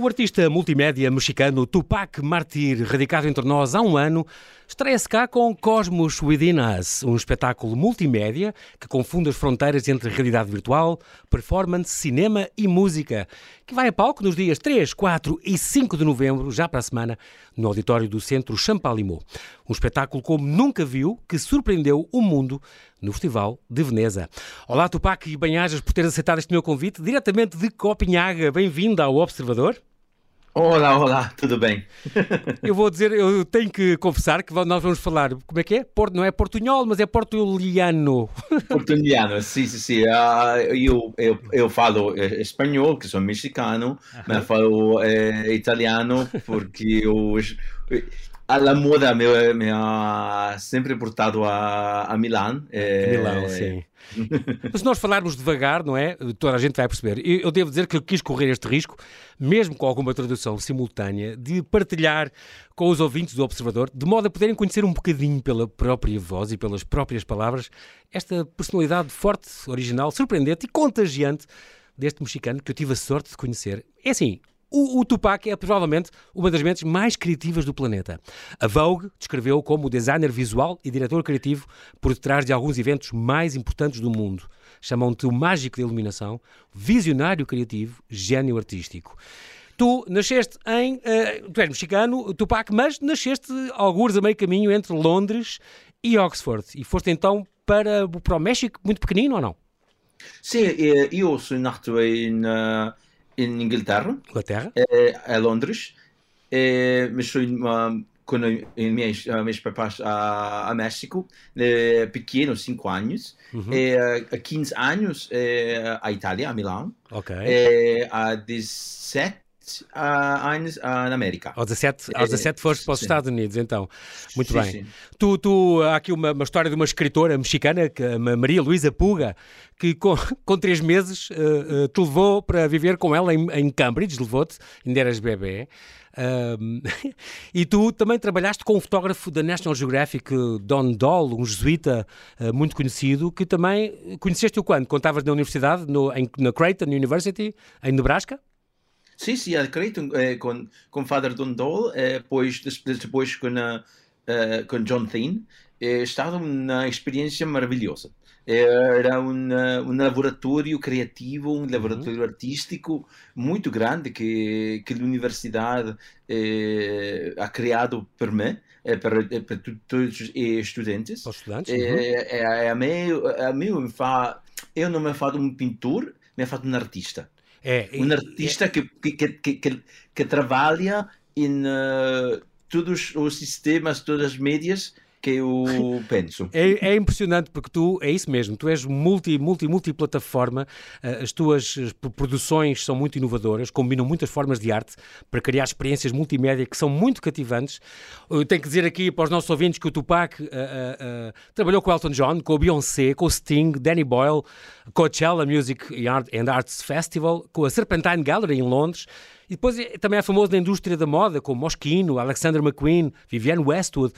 O artista multimédia mexicano Tupac Martir, radicado entre nós há um ano, estreia-se cá com Cosmos Within Us, um espetáculo multimédia que confunde as fronteiras entre realidade virtual, performance, cinema e música, que vai a palco nos dias 3, 4 e 5 de novembro, já para a semana, no auditório do Centro Champalimau. Um espetáculo como nunca viu, que surpreendeu o mundo no Festival de Veneza. Olá Tupac e bem-ajas por ter aceitado este meu convite, diretamente de Copenhaga. Bem-vindo ao Observador. Olá, olá, tudo bem? eu vou dizer, eu tenho que confessar que nós vamos falar, como é que é? Porto, não é portunhol, mas é portuliano. Portuliano, sim, sim, sim. Uh, eu, eu, eu falo eh, espanhol, que sou mexicano, mas falo eh, italiano porque eu, a moda me, me ha sempre portado a, a Milão. É... Milão, sim. Mas se nós falarmos devagar, não é? Toda a gente vai perceber. Eu devo dizer que eu quis correr este risco, mesmo com alguma tradução simultânea, de partilhar com os ouvintes do Observador, de modo a poderem conhecer um bocadinho pela própria voz e pelas próprias palavras esta personalidade forte, original, surpreendente e contagiante deste mexicano que eu tive a sorte de conhecer. É assim, o, o, Tupac é provavelmente uma das mentes mais criativas do planeta. A Vogue descreveu como designer visual e diretor criativo por detrás de alguns eventos mais importantes do mundo. Chamam-te o mágico da iluminação, visionário criativo, gênio artístico. Tu nasceste em. Uh, tu és mexicano, Tupac, mas nasceste alguns a meio caminho entre Londres e Oxford. E foste então para, para o México muito pequenino ou não? Sim, eh, eu sou nascido em. Uh em Inglaterra, Inglaterra? É, a Londres, é, mas foi uma, quando meus, meus papás a, a México, é, pequeno, 5 anos, uhum. é, há 15 anos é, a Itália, a Milão, okay. é, há 17 anos na América. Aos 17, aos 17 foste para os sim. Estados Unidos, então. Muito sim, bem. Sim. Tu, tu, há aqui uma, uma, história de uma escritora mexicana, que, Maria Luísa Puga, que com, com três meses uh, uh, te levou para viver com ela em, em Cambridge, levou-te, ainda eras bebê. Um, e tu também trabalhaste com um fotógrafo da National Geographic, Don Doll, um jesuíta uh, muito conhecido, que também conheceste-o quando? Quando estavas na universidade, no, em, na Creighton University, em Nebraska? Sim, sim, a Creighton eh, com, com Father Don Doll, eh, depois, depois com, a, uh, com John Thien, eh, estava uma experiência maravilhosa. Era um, um laboratório criativo, um laboratório uhum. artístico muito grande que, que a universidade eh, ha criado para mim, eh, para, para todos os estudantes. Estudantes? Uhum. É, a, mim, a mim me fa, eu não me faço um pintor, me faço um artista. É, um artista é, que, que, que, que, que trabalha em uh, todos os sistemas, todas as mídias que eu penso. É, é, impressionante porque tu, é isso mesmo, tu és multi, multi, multiplataforma, eh, as tuas produções são muito inovadoras, combinam muitas formas de arte para criar experiências multimédia que são muito cativantes. Eu tenho que dizer aqui para os nossos ouvintes que o Tupac uh, uh, trabalhou com Elton John, com o Beyoncé, com o Sting, Danny Boyle, Coachella Music and Arts Festival, com a Serpentine Gallery em Londres, e depois é, também é famoso na indústria da moda, como Moschino, Alexander McQueen, Vivienne Westwood,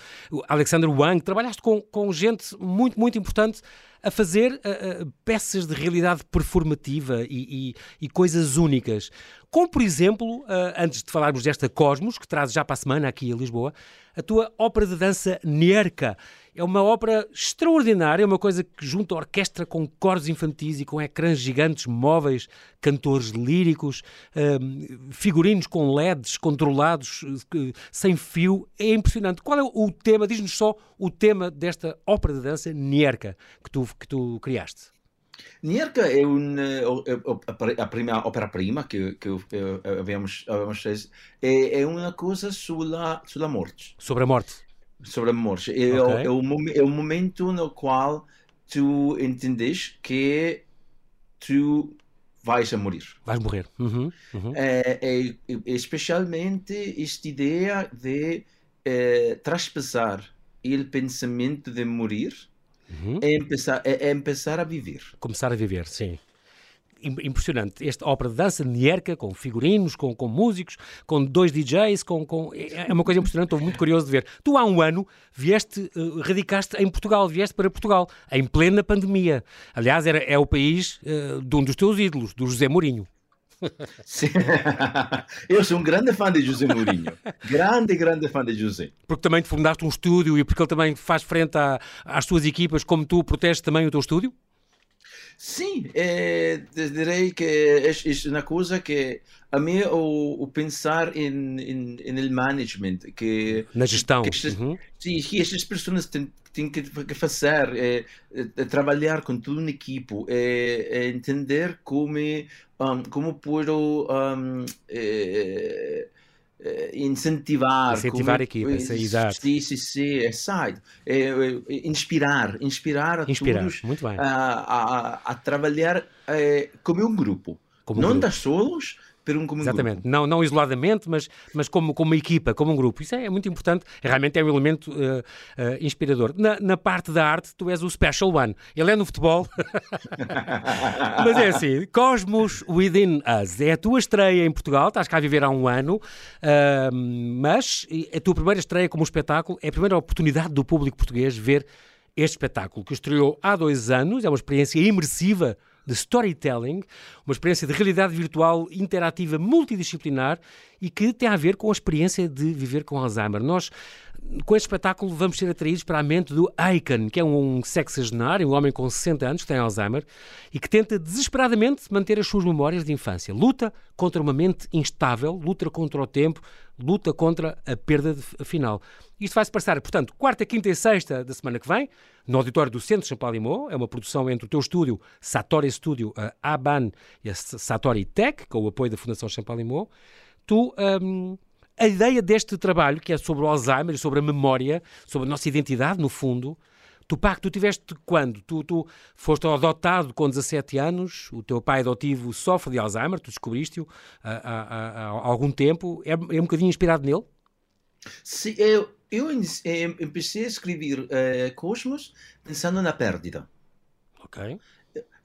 Alexander Wang. Trabalhaste com, com gente muito, muito importante a fazer uh, uh, peças de realidade performativa e, e, e, coisas únicas. Como, por exemplo, uh, antes de falarmos desta Cosmos, que traz já para a semana aqui a Lisboa, a tua ópera de dança Nierka. É uma ópera extraordinária, é uma coisa que junta a orquestra com coros infantis e com ecrãs gigantes móveis, cantores líricos, um, figurinos com LEDs controlados, sem fio. É impressionante. Qual é o tema? Diz-nos só o tema desta ópera de dança Nierka que tu, que tu criaste. Nierka é, um, é, a primeira ópera-prima que, que havemos, havemos é, é uma coisa sobre a, sobre a morte. Sobre a morte sobre a morte. É, okay. é, o, é o momento no qual tu entendes que tu vais a morrer. Vais morrer. Uhum, uhum. É, é, especialmente esta ideia de é, traspassar o pensamento de morrer uhum. é, empezar, é, é, empezar a viver. Começar a viver, sim impressionante. Esta ópera de dança Nierka, com figurinos, com, com músicos, com dois DJs, com, com, é, é uma coisa impressionante, estou muito curioso de ver. Tu há um ano vieste, uh, radicaste em Portugal, vieste para Portugal, em plena pandemia. Aliás, era, é o país uh, de um dos teus ídolos, do José Mourinho. Sim. Eu sou um grande fã de José Mourinho. Grande, grande fã de José. Porque também te fundaste um estúdio e porque ele também faz frente a, às tuas equipas, como tu proteges também o teu estúdio? Sim, é, direi que é, é uma coisa que a mim o, o pensar em, em, em management que na gestão que estas, uhum. sim, que estas pessoas têm, têm que fazer é, é, trabalhar com toda uma equipe é, é entender como um, como pôr um, é, incentivar. Incentivar como, a equipa, sim, exato. Sim, exato. É, é, inspirar, inspirar a inspirar, todos muito bem. A, a, a trabalhar é, como um grupo. Como não um grupo. das solos, ter um como Exatamente, grupo. não, não isoladamente, mas, mas como, como uma equipa, como um grupo. Isso é, é muito importante, realmente é um elemento uh, uh, inspirador. Na, na, parte da arte, tu és o special one. Ele é no futebol, mas é assim, Cosmos Within Us. É a tua estreia em Portugal, estás cá a viver há um ano, uh, mas a tua primeira estreia como espetáculo é a primeira oportunidade do público português ver este espetáculo, que estreou há dois anos, é uma experiência imersiva de storytelling, uma experiência de realidade virtual interativa multidisciplinar e que tem a ver com a experiência de viver com Alzheimer. Nós, com este espetáculo, vamos ser atraídos para a mente do Aiken, que é um sexagenário, um homem com 60 anos que tem Alzheimer e que tenta desesperadamente manter as suas memórias de infância. Luta contra uma mente instável, luta contra o tempo, luta contra a perda de, final. Isto vai-se passar, portanto, quarta, quinta e sexta da semana que vem, no auditório do Centro Champalimau. É uma produção entre o teu estúdio, Satori Studio, a Aban e a Satori Tech, com o apoio da Fundação Champalimau. Tu... Um, a ideia deste trabalho, que é sobre o Alzheimer, sobre a memória, sobre a nossa identidade, no fundo, Tu, pá, tu tiveste quando? Tu, tu foste adotado com 17 anos, o teu pai adotivo sofre de Alzheimer, tu descobriste-o há, há, há, algum tempo. É, é um bocadinho inspirado nele? Sim, eu, eu comecei a escrever uh, Cosmos pensando na perda. Ok.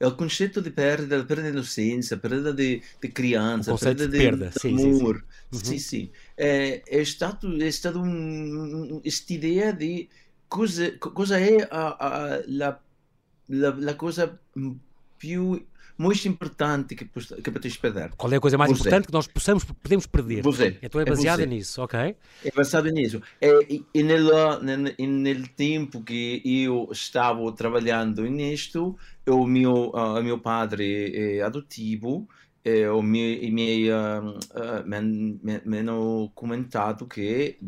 É o conceito de perda, perda de inocência, perda de, de criança, perda de, perda, de sim, amor. Sim, sim. sim, sim. É, é, estado, é estado um, esta ideia de cosa, cosa è a, a, la, la, la, coisa più mais importante que, que podemos perder? Qual é a coisa mais você. importante que nós possamos, podemos perder? Você. Então é baseada é nisso, ok? É baseado nisso. É, e, no tempo que eu estava trabalhando nisto, o meu, uh, meu padre é adotivo, e o meu, e me, uh, uh, me, me, me hanno comentado que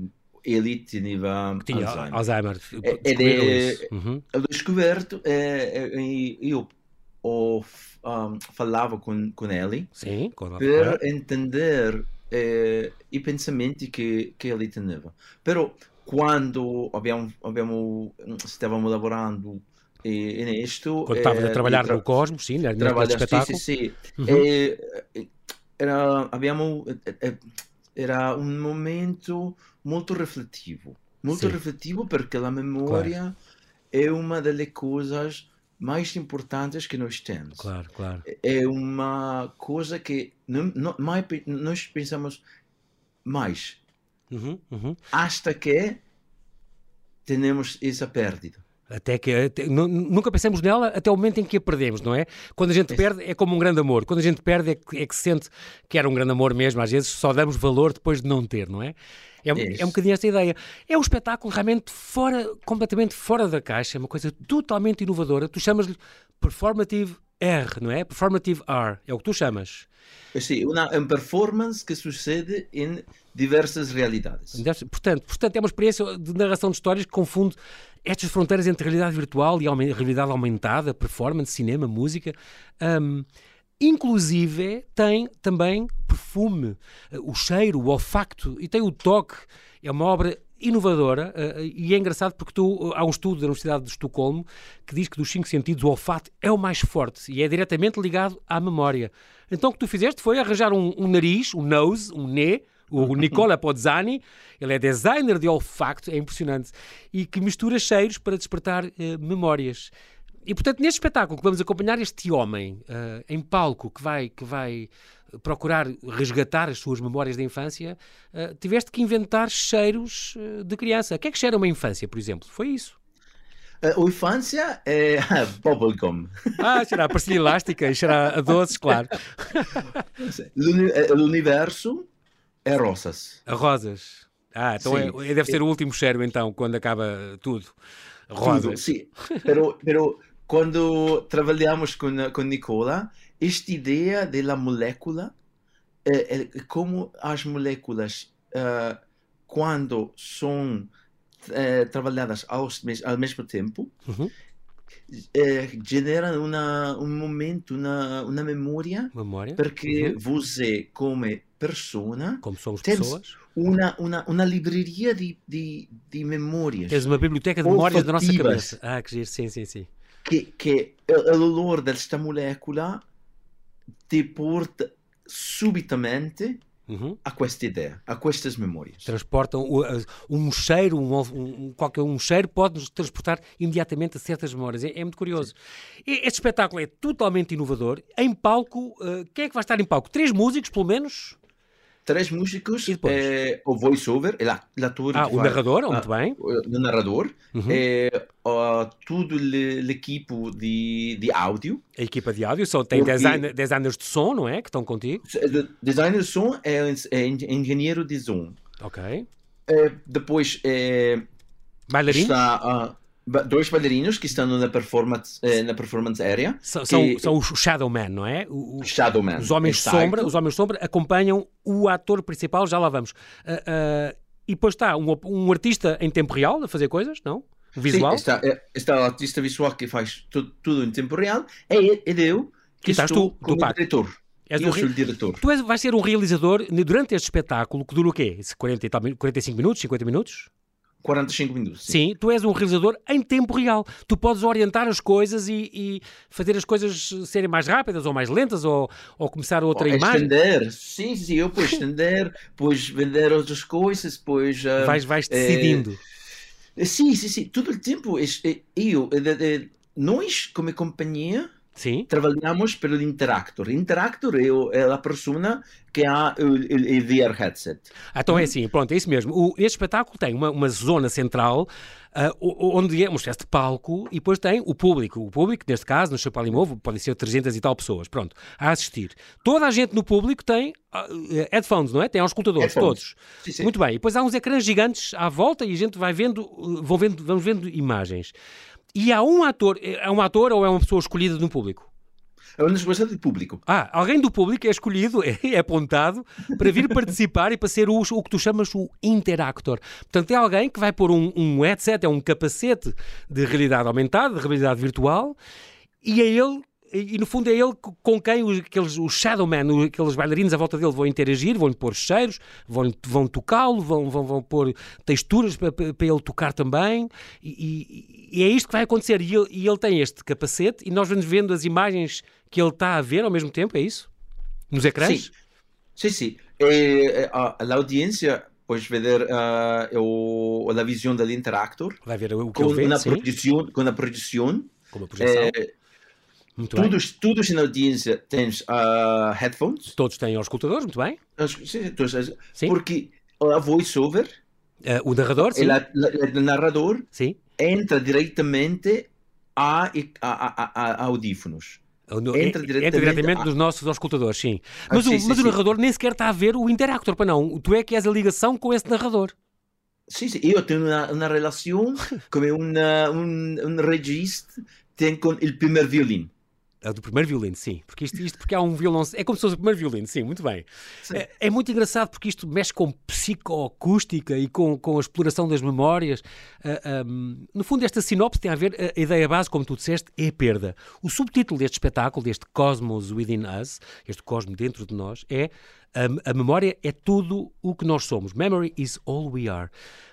ele tinha, tinha Alzheimer. Alzheimer. É, uhum. descoberto, é, eu o, um, falava com, com ele Sim, para entender eh, i pensamenti che, che ele teneva. Però quando abbiamo, abbiamo, stavamo lavorando in esto... Quando estavas a trabalhar tra... no Cosmos, sim, neste espetáculo. Sì, sì, sì. Uhum. E, era, abbiamo, era un momento molto rifletivo, molto Sim. rifletivo perché la memoria claro. è una delle cose mais importantes que nós temos. Claro, claro. É uma coisa que não, não, mais, nós pensamos mais. Uhum, uhum. Hasta que temos essa perda. Até que até, nunca pensamos nela até o momento em que a perdemos, não é? Quando a gente perde é como um grande amor. Quando a gente perde é que, é que se sente que era um grande amor mesmo. Às vezes só damos valor depois de não ter, não é? É, é um bocadinho esta ideia. É um espetáculo realmente fora, completamente fora da caixa, é uma coisa totalmente inovadora. Tu chamas-lhe Performative R, não é? Performative R, é o que tu chamas. Sim, uma, uma performance que sucede em diversas realidades. Portanto, portanto, é uma experiência de narração de histórias que confunde estas fronteiras entre realidade virtual e realidade aumentada, performance, cinema, música. Um, inclusive tem também perfume, o cheiro, o olfacto e tem o toque. É uma obra inovadora uh, e é engraçado porque tu, há um estudo da Universidade de Estocolmo que diz que dos cinco sentidos o olfato é o mais forte e é diretamente ligado à memória. Então o que tu fizeste foi arranjar um, um nariz, um nose, um nez, o Nicola Pozzani, ele é designer de olfacto, é impressionante, e que mistura cheiros para despertar uh, memórias. E portanto, neste espetáculo que vamos acompanhar este homem uh, em palco que vai, que vai procurar resgatar as suas memórias da infância, uh, tiveste que inventar cheiros uh, de criança. O que é que cheira uma infância, por exemplo? Foi isso? A infância é bubblegum. Ah, será a pastilha elástica e será a doces, claro. O universo é rosas. A rosas. Ah, então é, deve ser o último cheiro, então, quando acaba tudo. Rosas. Tudo, sim. Pero, pero quando trabalhamos com, com Nicola, esta ideia da molécula, é, é, como as moléculas, uh, quando são uh, trabalhadas ao, ao mesmo tempo, uhum. É, uma, um momento, uma, uma memória, memória? porque uhum. você, como persona, como somos pessoas, uma, uma, uma livraria de, de, de memórias. Tens uma biblioteca de memórias da nossa cabeça. Ah, que giro, sim, sim, sim. Que, que o olor desta molécula te porta subitamente uhum. a questa ideia, a estas memórias. Transportam um cheiro, um, um, qualquer um cheiro pode nos transportar imediatamente a certas memórias. É, é muito curioso. Sim. Este espetáculo é totalmente inovador. Em palco, uh, quem é que vai estar em palco? Três músicos, pelo menos? Três músicos, é, o voice-over, é l'ator Ah, o narrador, ah, muito bem. O narrador, uhum. é, uh, tudo equipo de, de áudio. A equipa de áudio, só tem design, designers de som, não é? Que estão contigo? Designer de som é, é engenheiro de som. Ok. É, depois, é, Bailarino? Está, uh, dois bailarinos que estão na performance, eh, na performance area. São, que... são, os Shadowman, não é? O, Shadowman. Os homens Exato. sombra, os homens sombra acompanham o ator principal, já lá vamos. Uh, uh, e depois está um, um, artista em tempo real a fazer coisas, não? O visual? Sim, está, é, está o artista visual que faz tudo, tudo em tempo real. É, é eu que estás estou tu, como diretor. És eu sou o diretor. Tu és, vais ser um realizador durante este espetáculo que dura o quê? 40 45 minutos, 50 minutos? 45 minutos. Sim. sim. tu és um realizador em tempo real. Tu podes orientar as coisas e, e fazer as coisas serem mais rápidas ou mais lentas ou, ou começar outra ou imagem. Estender, sim, sim, eu posso estender, depois vender outras coisas, depois. Uh, vais, vais decidindo. É, sim, sim, sim. Todo o tempo, eu, nós, como companhia, Sim. Trabalhamos pelo Interactor. Interactor é, a persona que há o, VR headset. Ah, então é assim, pronto, é isso mesmo. O, este espetáculo tem uma, uma zona central uh, onde é uma espécie de palco e depois tem o público. O público, neste caso, no Chapalimovo, podem ser 300 e tal pessoas, pronto, a assistir. Toda a gente no público tem uh, headphones, não é? Tem auscultadores, headphones. todos. Sim, sim. Muito bem. E depois há uns ecrãs gigantes à volta e a gente vai vendo, uh, vão vendo, vamos vendo imagens. E há um ator, é um ator ou é uma pessoa escolhida no público? É uma escolha do público. Ah, alguém do público é escolhido, é, é apontado para vir participar e para ser o, o, que tu chamas o interactor. Portanto, é alguém que vai pôr um, um headset, é um capacete de realidade aumentada, de realidade virtual, e é ele e no fundo é ele com quem os, aqueles, os Shadowman, aqueles bailarinos à volta dele vão interagir, vão-lhe pôr cheiros, vão, vão tocá-lo, vão, vão, vão pôr texturas para, para, ele tocar também, e, e, e, é isto que vai acontecer. E ele, e ele tem este capacete, e nós vamos vendo as imagens que ele está a ver ao mesmo tempo, é isso? Nos ecrãs? Sim, sim. sim. É, a, a audiência pode ver uh, o, a visão do interactor. Vai ver o que com, sim. Projeção, com a projeção. Com a projeção. É, muito todos, bem. todos na audiência têm uh, headphones. Todos têm auscultadores, muito bem. Sim, todos, sim. Porque a voice-over, uh, o narrador, sim. o narrador sim. entra diretamente a, a, a, a audífonos. Entra diretamente, entra diretamente a... nos nossos auscultadores, sim. Ah, mas, ah, sim, o, sim, mas sim. o narrador nem sequer está a ver o interactor, para não. Tu é que és a ligação com esse narrador. Sim, sim. Eu tenho uma, uma relação como um, um registro tem com o primeiro violino. A do primeiro violino, sim. Porque isto, isto porque há um violão. É como se fosse o primeiro violino, sim, muito bem. É, é, muito engraçado porque isto mexe com psicoacústica e com, com a exploração das memórias. Uh, ah, um, no fundo, esta sinopse tem a ver. A, a ideia base, como tu disseste, é a perda. O subtítulo deste espetáculo, deste Cosmos Within Us, este cosmo dentro de nós, é a, a memória é tudo o que nós somos. Memory is all we are.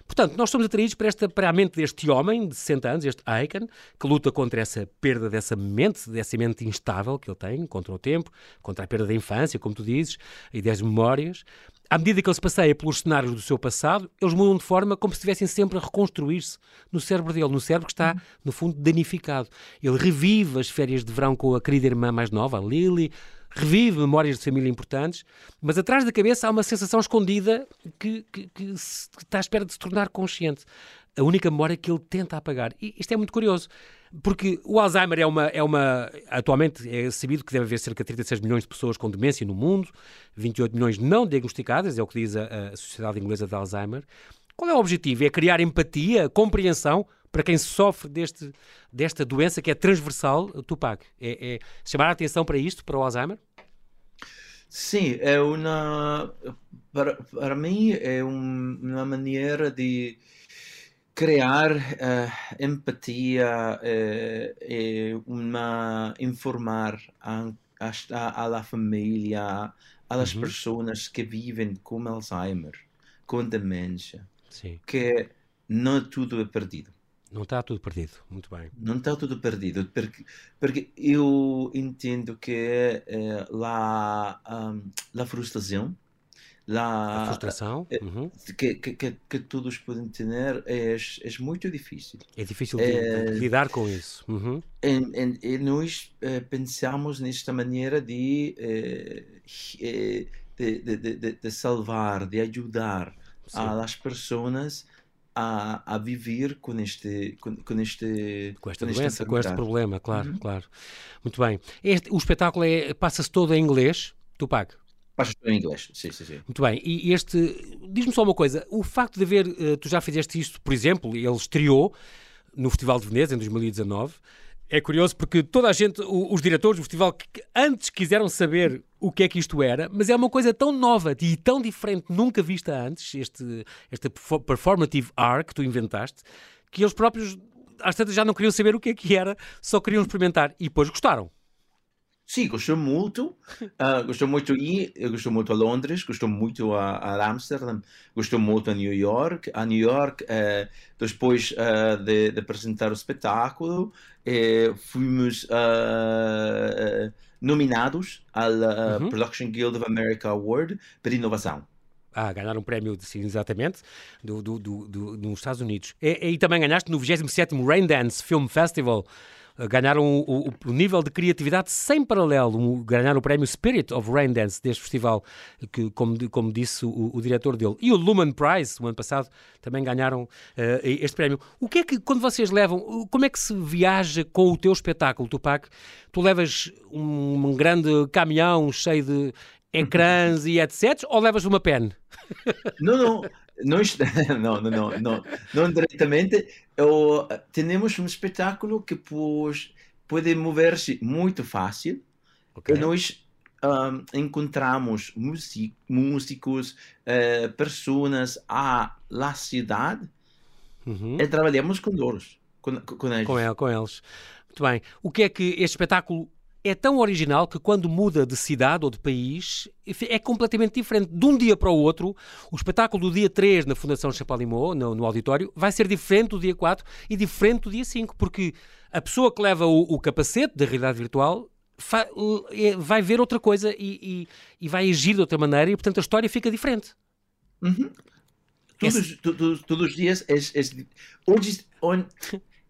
Portanto, nós somos atraídos para, esta, para a mente deste homem de 60 anos, este Aiken, que luta contra essa perda dessa mente, dessa mente instável que ele tem, contra o tempo, contra a perda da infância, como tu dizes, e das memórias. À medida que ele se passeia pelos cenários do seu passado, eles mudam de forma como se estivessem sempre a reconstruir-se no cérebro dele, no cérebro que está, no fundo, danificado. Ele revive as férias de verão com a querida irmã mais nova, a Lily, revive memórias de família importantes, mas atrás da cabeça há uma sensação escondida que, que, que, está à espera de se tornar consciente. a única memória que ele tenta apagar. E isto é muito curioso, porque o Alzheimer é uma, é uma. Atualmente é sabido que deve haver cerca de 36 milhões de pessoas com demência no mundo, 28 milhões não diagnosticadas, é o que diz a, a Sociedade Inglesa de Alzheimer. Qual é o objetivo? É criar empatia, compreensão para quem sofre deste, desta doença que é transversal, Tupac? É, é chamar a atenção para isto, para o Alzheimer? Sim, é uma. Para, para mim, é um, uma maneira de criar uh, empatia uh, uma informar a, a, a família, às uhum. pessoas que vivem com Alzheimer, com demência, Sim. que não tudo é perdido. Não está tudo perdido, muito bem. Não está tudo perdido, porque, porque eu entendo que é, lá um, a frustração, lá, a frustração é, uhum. que, que, que, todos podem ter é, é muito difícil. É difícil de, é, de lidar com isso. Uhum. E, e, nós é, pensamos nesta maneira de, de, de, de, de salvar, de ajudar Sim. as pessoas a, a viver com este com, com este com esta com doença, com este problema, claro, uhum. claro. Muito bem. Este, o espetáculo é, passa-se todo em inglês, Tupac? Passa-se todo em inglês, sim, sim, sim. Muito bem. E este, diz-me só uma coisa, o facto de haver, uh, tu já fizeste isto, por exemplo, ele estreou no Festival de Veneza em 2019, é curioso porque toda a gente, os diretores do festival, antes quiseram saber o que é que isto era, mas é uma coisa tão nova e tão diferente, nunca vista antes, este, esta performative art que tu inventaste, que eles próprios às tantas já não queriam saber o que é que era, só queriam experimentar e depois gostaram. Sim, gostou muito. Uh, gostou muito ir, gostou muito a Londres, gostou muito a, a Amsterdam, gostou muito a New York. A New York, uh, depois uh, de, de, apresentar o espetáculo, fomos nominados ao uhum. Production Guild of America Award por inovação. Ah, ganhar um prémio, sim, exatamente, do, do, do, do, nos Estados Unidos. E, e também ganhaste no 27º Raindance Film Festival ganharam o, o, o, nível de criatividade sem paralelo, ganharam o prémio Spirit of Rain Dance deste festival, que, como, como disse o, o diretor dele. E o Lumen Prize, o ano passado, também ganharam uh, este prémio. O que é que, quando vocês levam, como é que se viaja com o teu espetáculo, Tupac? Tu levas um, um grande caminhão cheio de ecrãs e etc. Ou levas uma pen? Não, não. Nós, não, não, não, não, não diretamente. Eu, temos um espetáculo que pode, pode mover-se muito fácil. Okay. Nós um, encontramos music, músicos, uh, pessoas à la cidade uhum. e trabalhamos com eles. Com, com, eles. Com, com eles. Muito bem. O que é que este espetáculo é tão original que quando muda de cidade ou de país é completamente diferente. De um dia para o outro, o espetáculo do dia 3 na Fundação Chapalimau, no, no auditório, vai ser diferente do dia 4 e diferente do dia 5, porque a pessoa que leva o, o capacete da realidade virtual é, vai ver outra coisa e, e, e, vai agir de outra maneira e, portanto, a história fica diferente. Uhum. Todos, Esse... todos, todos, os dias, é, é, onde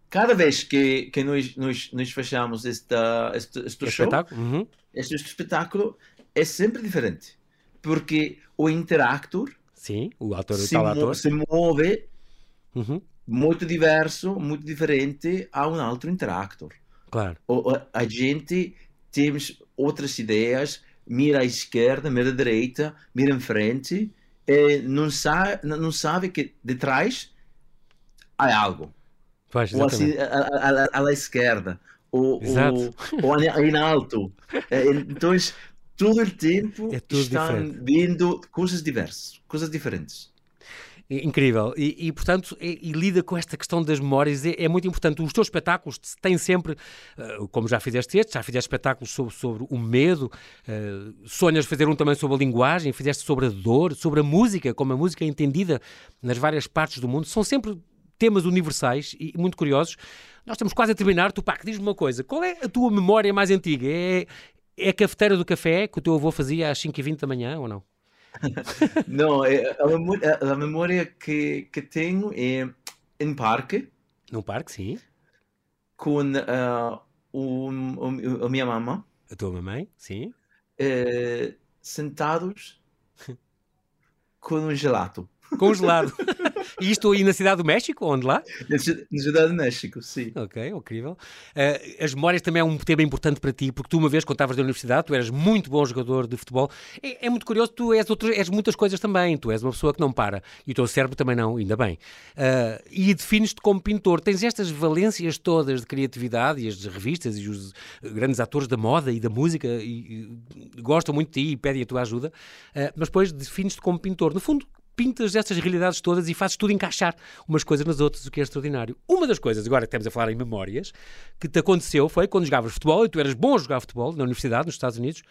cada vez que, que nós, nós, nós fechamos esta, este, este show, espetáculo. Uhum. este, este espetáculo é sempre diferente. Porque o interactor Sim, o ator, se, mo ator. se move uhum. muito diverso, muito diferente a um outro interactor. Claro. O, a gente temos outras ideias, mira à esquerda, mira à direita, mira em frente, e não sabe, não sabe que de trás há algo. Pois, ou assim, à, esquerda, ou, ou, ou em alto. É, então, todo o tempo é estão diferente. vindo coisas diversas, coisas diferentes. Incrível. E, e portanto, e, e, lida com esta questão das memórias. É, é, muito importante. Os teus espetáculos têm sempre, uh, como já fizeste este, já fizeste espetáculos sobre, sobre o medo, uh, sonhas fazer um também sobre a linguagem, fizeste sobre a dor, sobre a música, como a música é entendida nas várias partes do mundo. São sempre temas universais e muito curiosos. Nós estamos quase a terminar. Tupac, diz-me uma coisa: qual é a tua memória mais antiga? É, é a cafeteira do café que o teu avô fazia às 5h20 da manhã ou não? não, é, a, memória, a memória que, que tenho é em parque. Num parque, sim. Com uh, o, o, a minha mamãe. A tua mamãe, sim. Uh, sentados com um gelato. Congelado. e isto aí na Cidade do México, onde lá? Na Cidade do México, sim. Ok, incrível. Uh, as memórias também é um tema importante para ti, porque tu uma vez, quando estavas na universidade, tu eras muito bom jogador de futebol. É, é muito curioso, tu és, outro, és muitas coisas também. Tu és uma pessoa que não para. E o teu cérebro também não, ainda bem. Uh, e defines-te como pintor. Tens estas valências todas de criatividade e as revistas e os grandes atores da moda e da música e, e gostam muito de ti e pedem a tua ajuda, uh, mas depois defines-te como pintor. No fundo, pintas estas realidades todas e fazes tudo encaixar umas coisas nas outras, o que é extraordinário. Uma das coisas, agora que estamos a falar em memórias, que te aconteceu foi quando jogavas futebol, e tu eras bom a jogar futebol na universidade, nos Estados Unidos,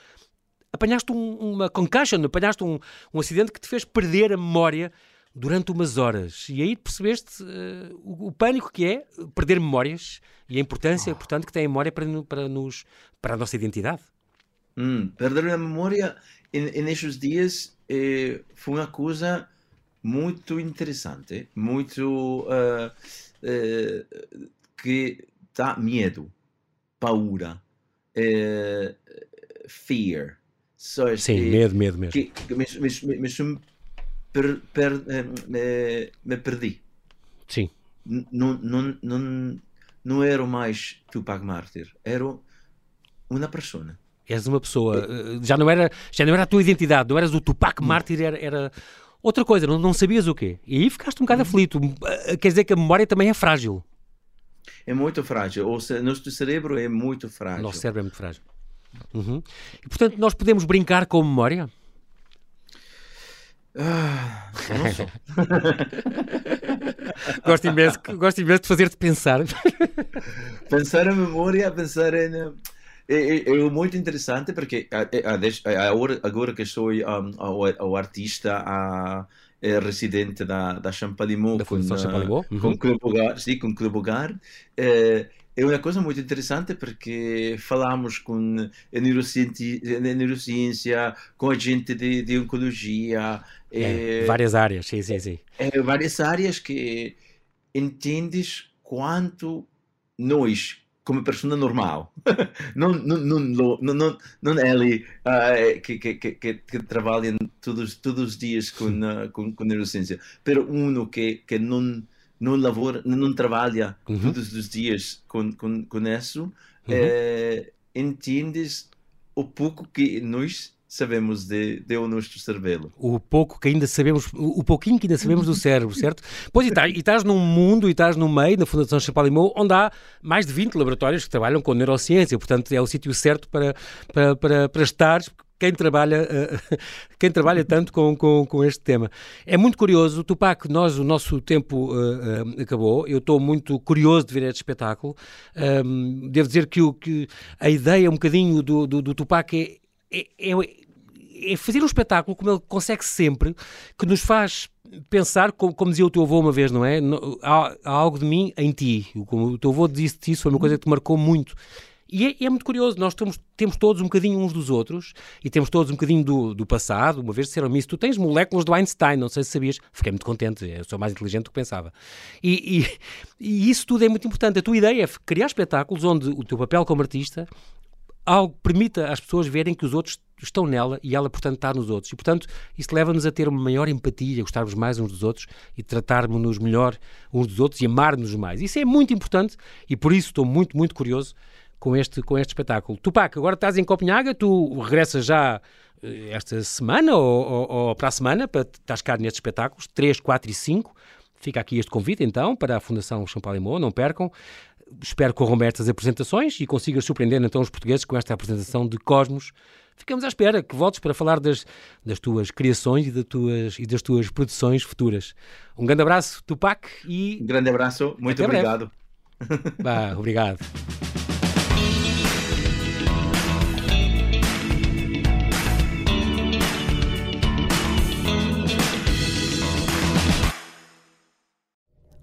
apanhaste um, uma concussion, apanhaste um, um acidente que te fez perder a memória durante umas horas. E aí percebeste uh, o, o, pânico que é perder memórias e a importância, oh. portanto, que tem a memória para, para, nos, para a nossa identidade. Hum, perder a memória nestes dias eh, foi uma coisa muito interessante, muito uh, uh, que dá medo, paura, uh, fear. So, Sim, medo, medo mesmo. Que, que me, me, me, per, per, me, me perdi. Sim. Não, não, não, não era mais Tupac Mártir, era uma pessoa. És uma pessoa, já não era, já não era a tua identidade, não eras o Tupac Mártir, era, era outra coisa, não, não sabias o quê. E aí ficaste um bocado uhum. aflito. Eh, quer dizer que a memória também é frágil. É muito frágil. O nosso cérebro é muito frágil. O nosso cérebro é muito frágil. Uhum. E portanto, nós podemos brincar com memória? Ah, gosto, imenso, gosto imenso de fazer-te pensar. pensar a memória, pensar em é, é, é, muito interessante porque agora, agora que sou um, o, artista a, é residente da, da Champalimau com, Champalimau? Uhum. com Clube Hogar, sim, com Clube Hogar, é, é uma coisa muito interessante porque falamos com a neurociência, neurociência com a gente de, de oncologia. É, é, várias áreas, sim, sim, sim. É, várias áreas que entendes quanto nós come persona normal, non, non, non, lo, non, non é ali uh, que, que, que, que trabalha todos, todos os dias com, uh, com, com neurociência, pero uno que, que não, não, labora, não trabalha uhum. todos os dias com, com, com isso, uhum. eh, entendes o pouco que nós sabemos de, de o nosso cérebro. O pouco que ainda sabemos, o pouquinho que ainda sabemos do cérebro, certo? Pois, e, tá, estás num mundo, e estás no meio da Fundação Champalimau, onde há mais de 20 laboratórios que trabalham com neurociência, portanto é o sítio certo para, para, para, para estar, quem trabalha, uh, quem trabalha tanto com, com, com, este tema. É muito curioso, Tupac, nós, o nosso tempo uh, acabou, eu estou muito curioso de ver este espetáculo. Um, devo dizer que, o, que a ideia um bocadinho do, do, do Tupac é, é, é é fazer um espetáculo como ele consegue sempre, que nos faz pensar, como, como dizia o teu avô uma vez, não é? Há, há algo de mim em ti. Como o teu avô disse isso, foi uma coisa que te marcou muito. E é, é, muito curioso, nós temos, temos todos um bocadinho uns dos outros e temos todos um bocadinho do, do passado. Uma vez disseram-me isso, tu tens moléculas do Einstein, não sei se sabias. Fiquei muito contente, eu sou mais inteligente do que pensava. E, e, e isso tudo é muito importante. A tua ideia é criar espetáculos onde o teu papel como artista algo permita às pessoas verem que os outros estão nela e ela, portanto, está nos outros. E, portanto, isso leva-nos a ter uma maior empatia, gostarmos mais uns dos outros e tratarmos-nos melhor uns dos outros e amar-nos mais. Isso é muito importante e por isso estou muito, muito curioso com este, com este espetáculo. Tupac, agora estás em Copenhaga, tu regressas já eh, esta semana ou, ou, ou para a semana para estás cá nestes espetáculos, 3, 4 e 5. Fica aqui este convite, então, para a Fundação Paulo não percam espero que corram bem estas apresentações e consigas surpreender então os portugueses com esta apresentação de Cosmos. Ficamos à espera que voltes para falar das, das tuas criações e das tuas, e das tuas produções futuras. Um grande abraço, Tupac, e. Um grande abraço, muito obrigado. Bah, obrigado.